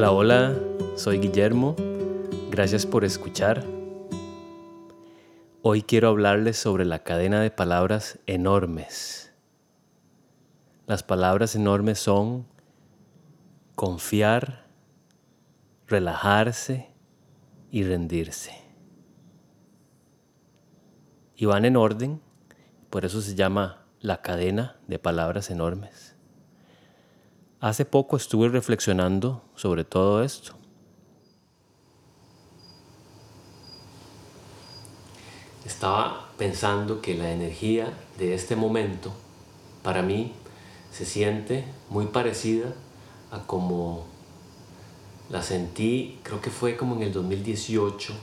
Hola, hola, soy Guillermo. Gracias por escuchar. Hoy quiero hablarles sobre la cadena de palabras enormes. Las palabras enormes son confiar, relajarse y rendirse. Y van en orden, por eso se llama la cadena de palabras enormes. Hace poco estuve reflexionando sobre todo esto. Estaba pensando que la energía de este momento para mí se siente muy parecida a como la sentí, creo que fue como en el 2018,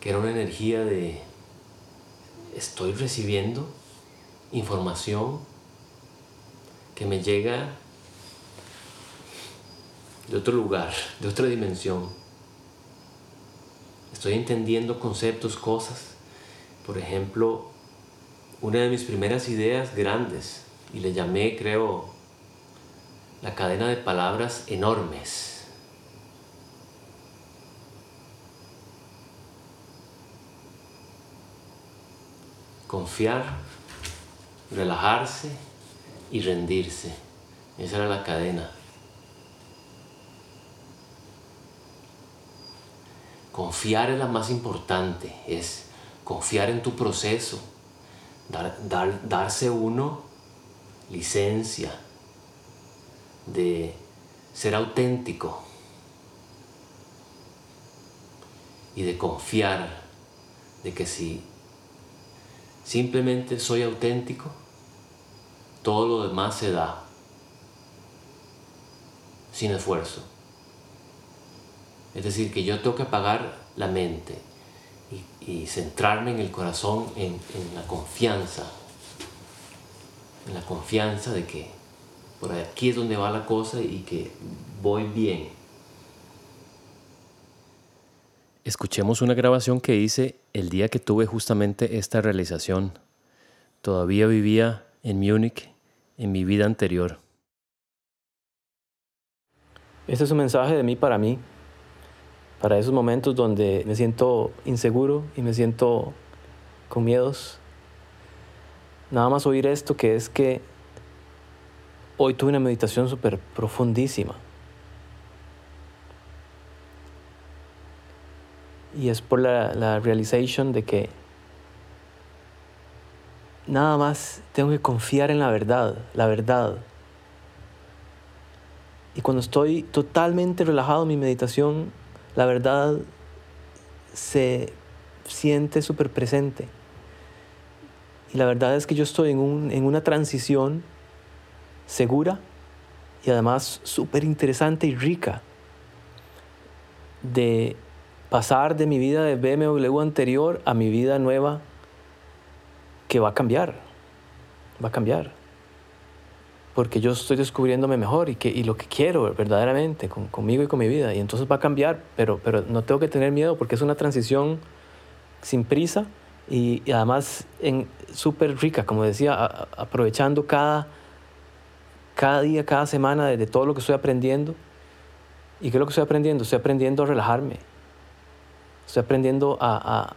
que era una energía de estoy recibiendo información que me llega de otro lugar, de otra dimensión. Estoy entendiendo conceptos, cosas. Por ejemplo, una de mis primeras ideas grandes, y le llamé, creo, la cadena de palabras enormes. Confiar, relajarse y rendirse. Esa era la cadena. Confiar es la más importante, es confiar en tu proceso, dar, darse uno licencia de ser auténtico y de confiar de que si simplemente soy auténtico, todo lo demás se da sin esfuerzo. Es decir, que yo tengo que apagar la mente y, centrarme en el corazón, en, en la confianza, en la confianza de que por aquí es donde va la cosa y que voy bien. Escuchemos una grabación que hice el día que tuve justamente esta realización. Todavía vivía en Múnich en mi vida anterior. Este es un mensaje de mí para mí, para esos momentos donde me siento inseguro y me siento con miedos. Nada más oír esto que es que hoy tuve una meditación súper profundísima. Y es por la, la realization de que nada más tengo que confiar en la verdad, la verdad. Y cuando estoy totalmente relajado en mi meditación, la verdad se siente súper presente. Y la verdad es que yo estoy en, en una transición segura y además súper interesante y rica de pasar de mi vida de BMW anterior a mi vida nueva que va a cambiar, va a cambiar. Porque yo estoy descubriéndome mejor y, que, y lo que quiero verdaderamente conmigo y con mi vida. Y entonces va a cambiar, pero, pero no tengo que tener miedo porque es una transición sin prisa y, además súper rica, como decía, aprovechando cada, cada día, cada semana de, todo lo que estoy aprendiendo. ¿Y qué es lo que estoy aprendiendo? Estoy aprendiendo a relajarme. Estoy aprendiendo a,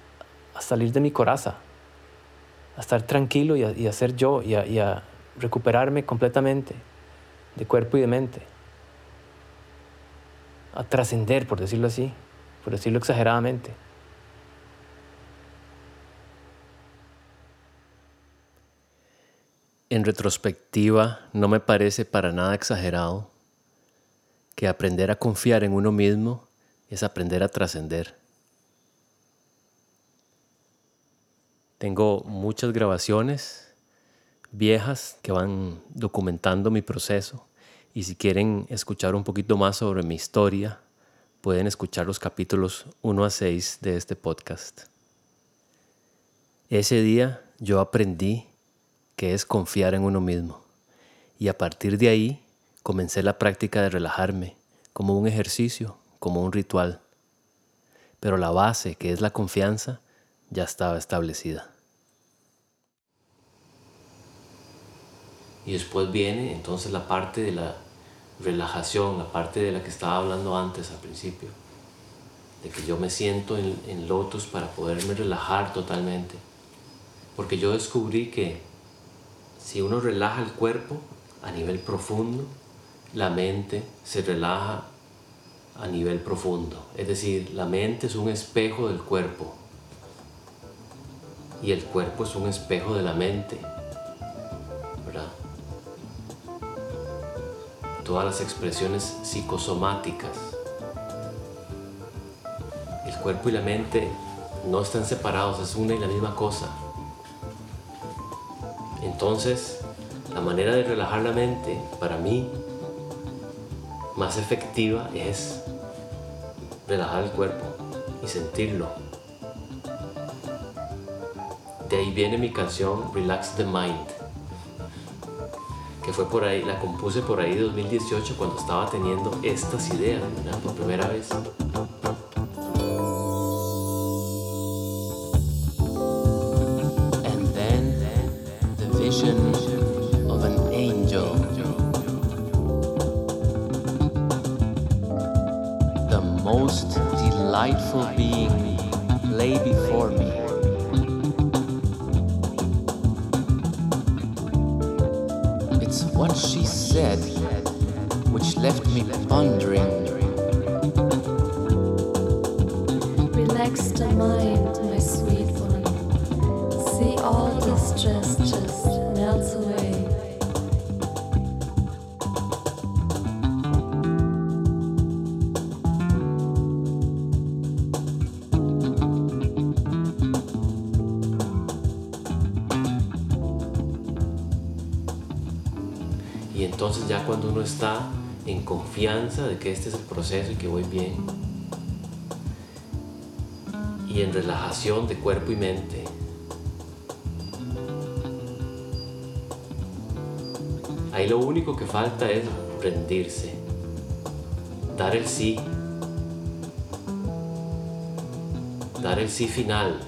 a salir de mi coraza, a estar tranquilo y a, y ser yo y a, y a recuperarme completamente de cuerpo y de mente. A trascender, por decirlo así, por decirlo exageradamente. En retrospectiva, no me parece para nada exagerado que aprender a confiar en uno mismo es aprender a trascender. Tengo muchas grabaciones viejas que van documentando mi proceso y si quieren escuchar un poquito más sobre mi historia, pueden escuchar los capítulos 1 a 6 de este podcast. Ese día yo aprendí que es confiar en uno mismo y a partir de ahí comencé la práctica de relajarme como un ejercicio, como un ritual. Pero la base, que es la confianza, ya estaba establecida. Y después viene entonces la parte de la relajación, la parte de la que estaba hablando antes al principio, de que yo me siento en, en lotus para poderme relajar totalmente. Porque yo descubrí que si uno relaja el cuerpo a nivel profundo, la mente se relaja a nivel profundo. Es decir, la mente es un espejo del cuerpo y el cuerpo es un espejo de la mente. Todas las expresiones psicosomáticas. El cuerpo y la mente no están separados, es una y la misma cosa. Entonces, la manera de relajar la mente, para mí, más efectiva es relajar el cuerpo y sentirlo. De ahí viene mi canción Relax the Mind, fue por ahí, la compuse por ahí 2018 cuando estaba teniendo estas ideas por primera vez. Of an angel. The most delightful being lay before left me pondering. Relax the mind, my sweet one. See all the stress just melts away. Y entonces ya cuando uno está en confianza de que este es el proceso y que voy bien, y en relajación de cuerpo y mente, ahí lo único que falta es rendirse, dar el sí, dar el sí final.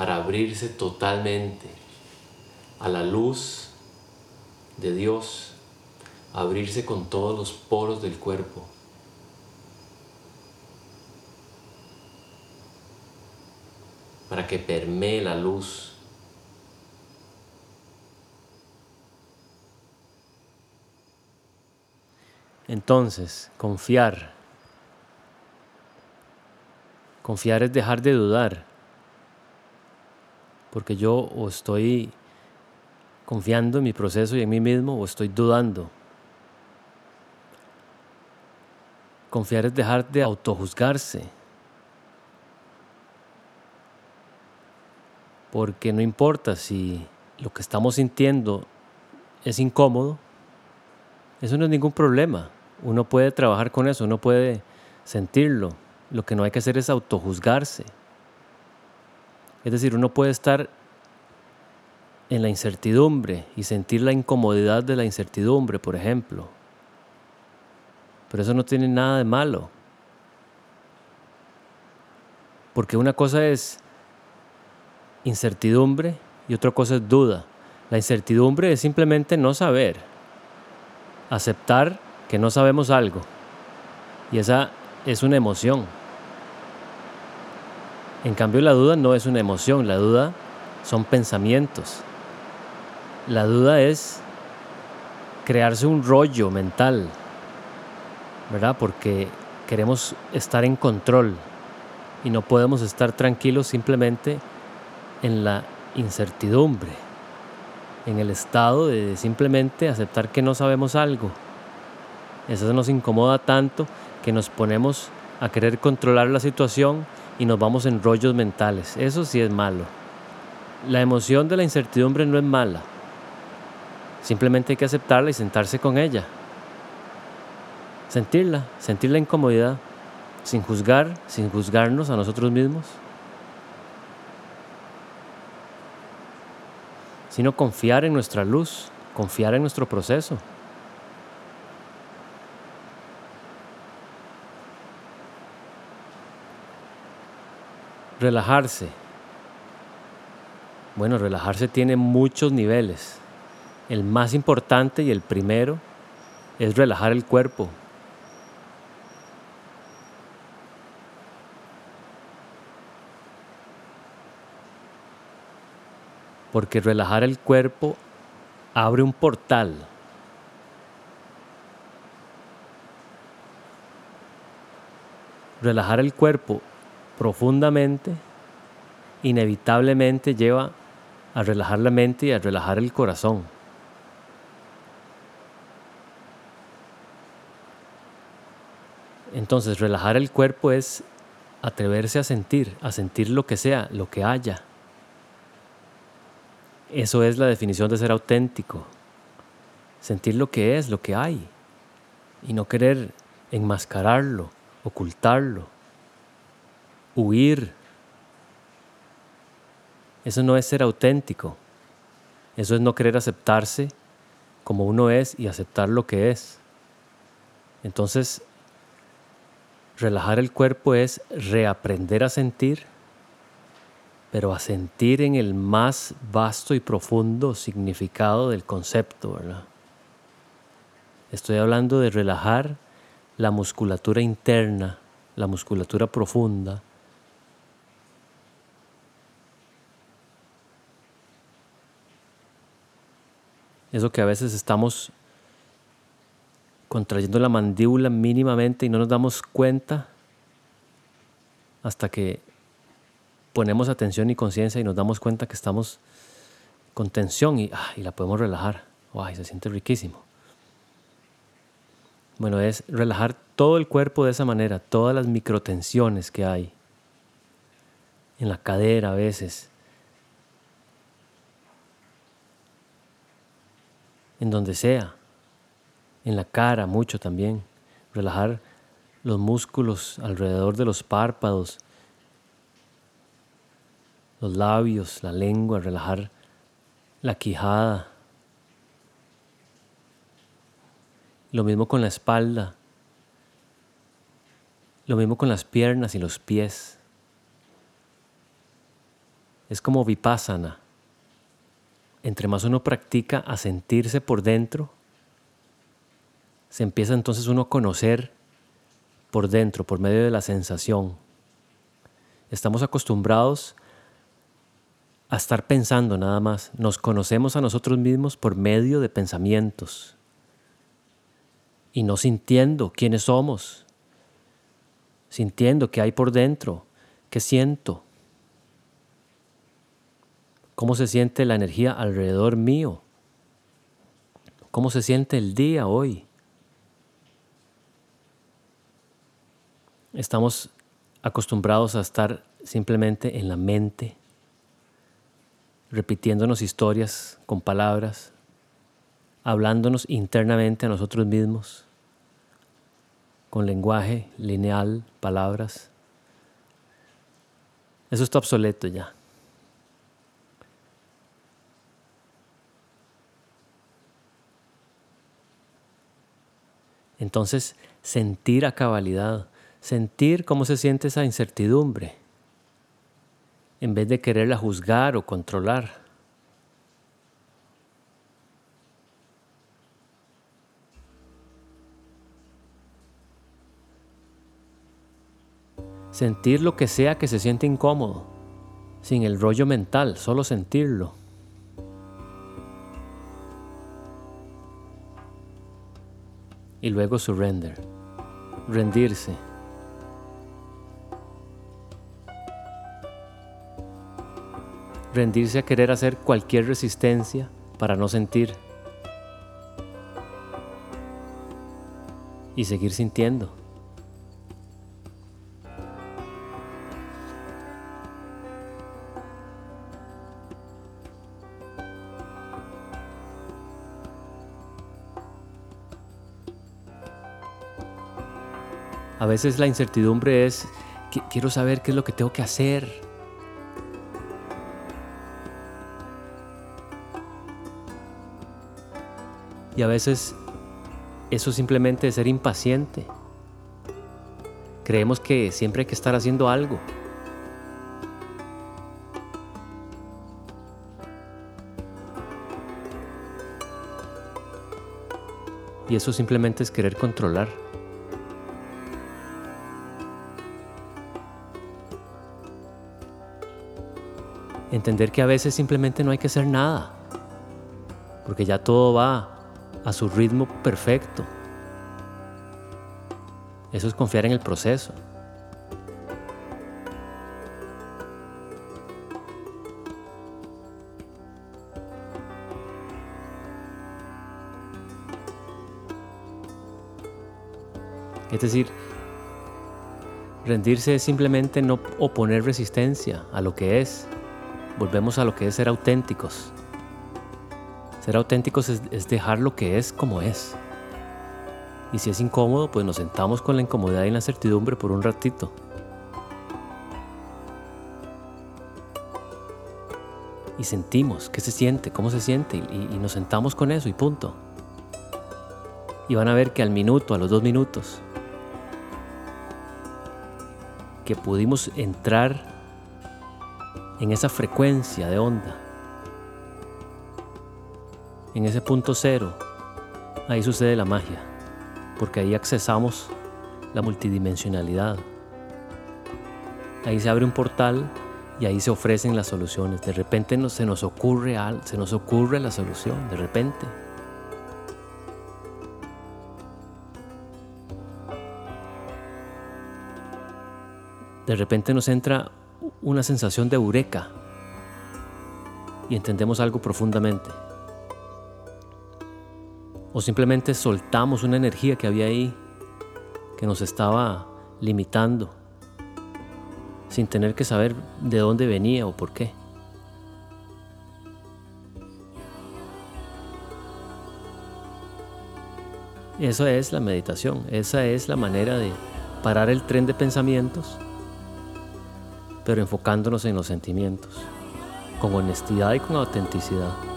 para abrirse totalmente a la luz de Dios, abrirse con todos los poros del cuerpo. Para que permee la luz. Entonces, confiar. Confiar es dejar de dudar. Porque yo estoy confiando en mi proceso y en mí mismo o estoy dudando. Confiar es dejar de autojuzgarse. Porque no importa si lo que estamos sintiendo es incómodo, eso no es ningún problema. Uno puede trabajar con eso, uno puede sentirlo. Lo que no hay que hacer es autojuzgarse. Es decir, uno puede estar en la incertidumbre y sentir la incomodidad de la incertidumbre, por ejemplo. Pero eso no tiene nada de malo. Porque una cosa es incertidumbre y otra cosa es duda. La incertidumbre es simplemente no saber, aceptar que no sabemos algo. Y esa es una emoción. En cambio, la duda no es una emoción, la duda son pensamientos. La duda es crearse un rollo mental, ¿verdad? Porque queremos estar en control y no podemos estar tranquilos simplemente en la incertidumbre, en el estado de simplemente aceptar que no sabemos algo. Eso nos incomoda tanto que nos ponemos a querer controlar la situación y nos vamos en rollos mentales. Eso sí es malo. La emoción de la incertidumbre no es mala. Simplemente hay que aceptarla y sentarse con ella. Sentirla, sentir la incomodidad, sin juzgar, sin juzgarnos a nosotros mismos. Sino confiar en nuestra luz, confiar en nuestro proceso. Relajarse Bueno, relajarse tiene muchos niveles. El más importante y el primero es relajar el cuerpo. Porque relajar el cuerpo abre un portal. Relajar el cuerpo profundamente inevitablemente lleva a relajar la mente y a relajar el corazón. Entonces, relajar el cuerpo es atreverse a sentir, a sentir lo que sea, lo que haya. Eso es la definición de ser auténtico. Sentir lo que es, lo que hay. Y no querer enmascararlo, ocultarlo, huir. Eso no es ser auténtico. Eso es no querer aceptarse como uno es y aceptar lo que es. Entonces, relajar el cuerpo es reaprender a sentir pero a sentir en el más vasto y profundo significado del concepto. Estoy hablando de relajar la musculatura interna, la musculatura profunda. Eso que a veces estamos contrayendo la mandíbula mínimamente y no nos damos cuenta hasta que ponemos atención y conciencia y nos damos cuenta que estamos con tensión y, ah, la podemos relajar. ¡Ay, se siente riquísimo! Bueno, es relajar todo el cuerpo de esa manera, todas las microtensiones que hay en la cadera a veces, en donde sea, en la cara mucho también, relajar los músculos alrededor de los párpados, los labios, la lengua, relajar la quijada. Lo mismo con la espalda. Lo mismo con las piernas y los pies. Es como vipassana. Entre más uno practica a sentirse por dentro, se empieza entonces uno a conocer por dentro, por medio de la sensación. Estamos acostumbrados a estar pensando nada más. Nos conocemos a nosotros mismos por medio de pensamientos y no sintiendo quiénes somos, sintiendo qué hay por dentro, qué siento, cómo se siente la energía alrededor mío, cómo se siente el día hoy. Estamos acostumbrados a estar simplemente en la mente repitiéndonos historias con palabras, hablándonos internamente a nosotros mismos, con lenguaje lineal, palabras. Eso está obsoleto ya. Entonces, sentir a cabalidad, sentir cómo se siente esa incertidumbre en vez de quererla juzgar o controlar. Sentir lo que sea que se siente incómodo, sin el rollo mental, solo sentirlo. Y luego surrender, rendirse. Rendirse a querer hacer cualquier resistencia para no sentir y seguir sintiendo. A veces la incertidumbre es, quiero saber qué es lo que tengo que hacer, Y a veces eso simplemente es ser impaciente. Creemos que siempre hay que estar haciendo algo. Y eso simplemente es querer controlar. Entender que a veces simplemente no hay que hacer nada, porque ya todo va a su ritmo perfecto. Eso es confiar en el proceso. Es decir, rendirse es simplemente no oponer resistencia a lo que es. Volvemos a lo que es ser auténticos. Ser auténticos es, dejar lo que es como es. Y si es incómodo, pues nos sentamos con la incomodidad y la incertidumbre por un ratito. Y sentimos qué se siente, cómo se siente, y, y nos sentamos con eso y punto. Y van a ver que al minuto, a los dos minutos, que pudimos entrar en esa frecuencia de onda, en ese punto cero, ahí sucede la magia, porque ahí accesamos la multidimensionalidad. Ahí se abre un portal y ahí se ofrecen las soluciones. De repente se nos ocurre se nos ocurre la solución, de repente. de repente nos entra una sensación de eureka y entendemos algo profundamente. O simplemente soltamos una energía que había ahí que nos estaba limitando sin tener que saber de dónde venía o por qué. Esa es la meditación, esa es la manera de parar el tren de pensamientos pero enfocándonos en los sentimientos, con honestidad y con autenticidad.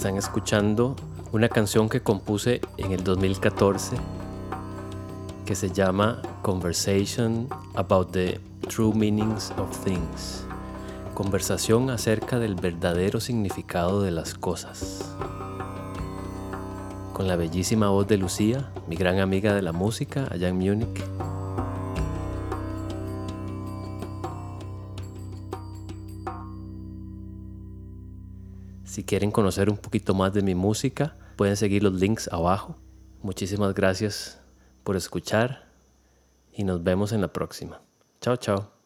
Están escuchando una canción que compuse en el 2014 que se llama Conversation About the True Meanings of Things. Conversación acerca del verdadero significado de las cosas. Con la bellísima voz de Lucía, mi gran amiga de la música allá en Múnich. Si quieren conocer un poquito más de mi música, pueden seguir los links abajo. Muchísimas gracias por escuchar y nos vemos en la próxima. Chao, chao.